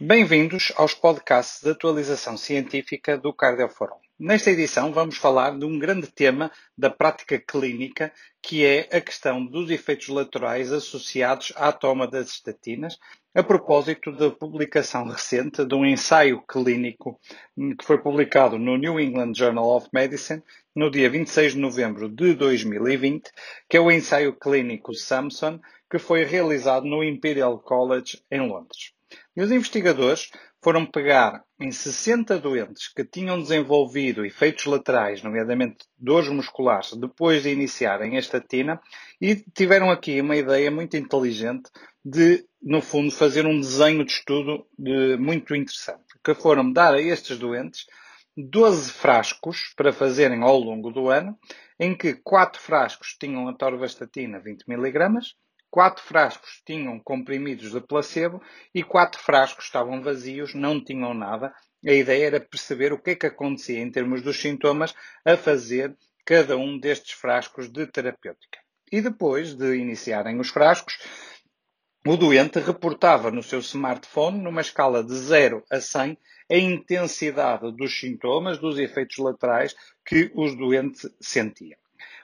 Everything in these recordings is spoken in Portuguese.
Bem-vindos aos podcasts de atualização científica do Cardioforum. Nesta edição vamos falar de um grande tema da prática clínica, que é a questão dos efeitos laterais associados à toma das estatinas, a propósito da publicação recente de um ensaio clínico que foi publicado no New England Journal of Medicine no dia 26 de novembro de 2020, que é o ensaio clínico Samson, que foi realizado no Imperial College em Londres. E os investigadores foram pegar em 60 doentes que tinham desenvolvido efeitos laterais, nomeadamente dores musculares, depois de iniciarem a estatina, e tiveram aqui uma ideia muito inteligente de, no fundo, fazer um desenho de estudo de, muito interessante, que foram dar a estes doentes 12 frascos para fazerem ao longo do ano, em que 4 frascos tinham a torvastatina 20 mg, Quatro frascos tinham comprimidos de placebo e quatro frascos estavam vazios, não tinham nada. A ideia era perceber o que é que acontecia em termos dos sintomas a fazer cada um destes frascos de terapêutica. E depois de iniciarem os frascos, o doente reportava no seu smartphone, numa escala de 0 a 100, a intensidade dos sintomas, dos efeitos laterais que os doentes sentiam.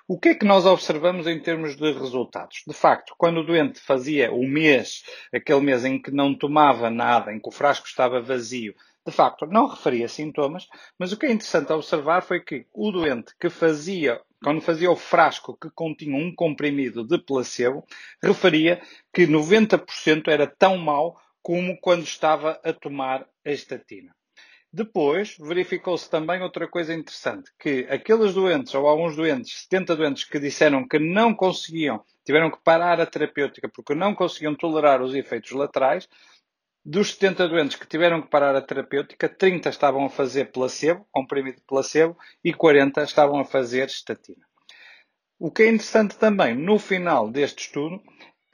O que é que nós observamos em termos de resultados? De facto, quando o doente fazia o mês, aquele mês em que não tomava nada, em que o frasco estava vazio, de facto não referia sintomas, mas o que é interessante observar foi que o doente que fazia, quando fazia o frasco que continha um comprimido de placebo, referia que 90% era tão mau como quando estava a tomar a estatina. Depois, verificou-se também outra coisa interessante, que aqueles doentes, ou alguns doentes, 70 doentes que disseram que não conseguiam, tiveram que parar a terapêutica porque não conseguiam tolerar os efeitos laterais, dos 70 doentes que tiveram que parar a terapêutica, 30 estavam a fazer placebo, comprimido de placebo, e 40 estavam a fazer estatina. O que é interessante também, no final deste estudo,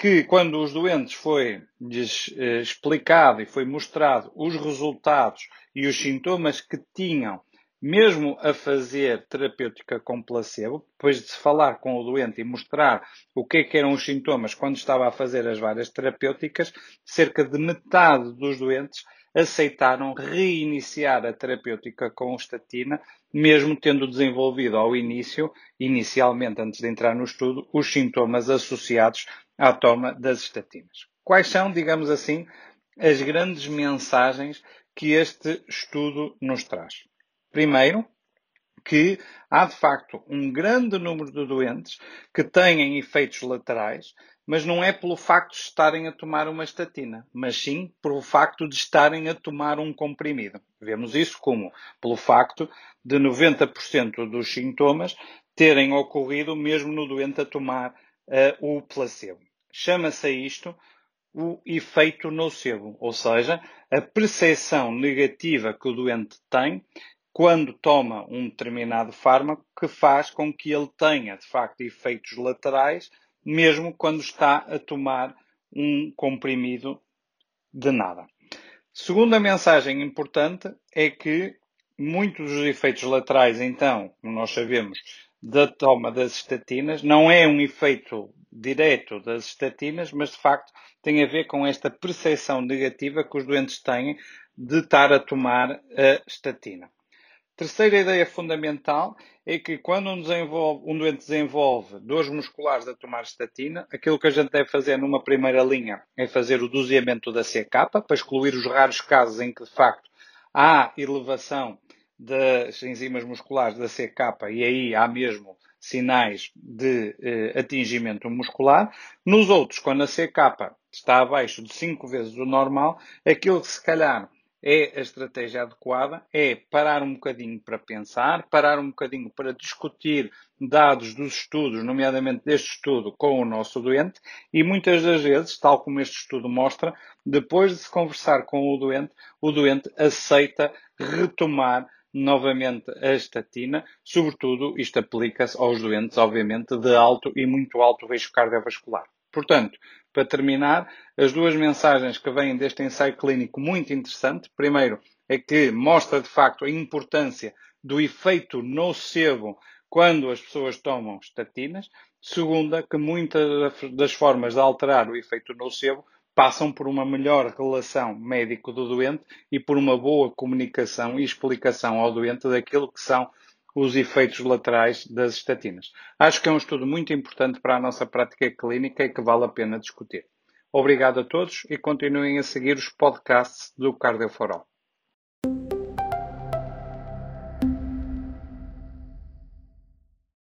que quando os doentes foi-lhes eh, explicado e foi mostrado os resultados e os sintomas que tinham, mesmo a fazer terapêutica com placebo, depois de se falar com o doente e mostrar o que, é que eram os sintomas quando estava a fazer as várias terapêuticas, cerca de metade dos doentes aceitaram reiniciar a terapêutica com estatina, mesmo tendo desenvolvido ao início, inicialmente antes de entrar no estudo, os sintomas associados à toma das estatinas. Quais são, digamos assim, as grandes mensagens que este estudo nos traz? Primeiro, que há de facto um grande número de doentes que têm efeitos laterais, mas não é pelo facto de estarem a tomar uma estatina, mas sim pelo facto de estarem a tomar um comprimido. Vemos isso como pelo facto de 90% dos sintomas terem ocorrido mesmo no doente a tomar uh, o placebo. Chama-se a isto o efeito nocebo, ou seja, a percepção negativa que o doente tem quando toma um determinado fármaco que faz com que ele tenha, de facto, efeitos laterais, mesmo quando está a tomar um comprimido de nada. Segunda mensagem importante é que muitos dos efeitos laterais, então, como nós sabemos, da toma das estatinas, não é um efeito direto das estatinas, mas de facto tem a ver com esta percepção negativa que os doentes têm de estar a tomar a estatina. Terceira ideia fundamental é que quando um, um, doente desenvolve dores musculares a tomar estatina, aquilo que a gente deve fazer numa primeira linha é fazer o doseamento da CK para excluir os raros casos em que de facto há elevação das enzimas musculares da CK e aí há mesmo sinais de eh, atingimento muscular. Nos outros, quando a CK está abaixo de 5 vezes o normal, aquilo que se calhar é a estratégia adequada, é parar um bocadinho para pensar, parar um bocadinho para discutir dados dos estudos, nomeadamente deste estudo, com o nosso doente, e muitas das vezes, tal como este estudo mostra, depois de se conversar com o doente, o doente aceita retomar novamente a estatina, sobretudo isto aplica-se aos doentes, obviamente, de alto e muito alto risco cardiovascular. Portanto, para terminar, as duas mensagens que vêm deste ensaio clínico muito interessante. Primeiro, é que mostra de facto a importância do efeito nocebo quando as pessoas tomam estatinas. Segunda, que muitas das formas de alterar o efeito nocebo passam por uma melhor relação médico do doente e por uma boa comunicação e explicação ao doente daquilo que são os efeitos laterais das estatinas. Acho que é um estudo muito importante para a nossa prática clínica e que vale a pena discutir. Obrigado a todos e continuem a seguir os podcasts do Cardioforol.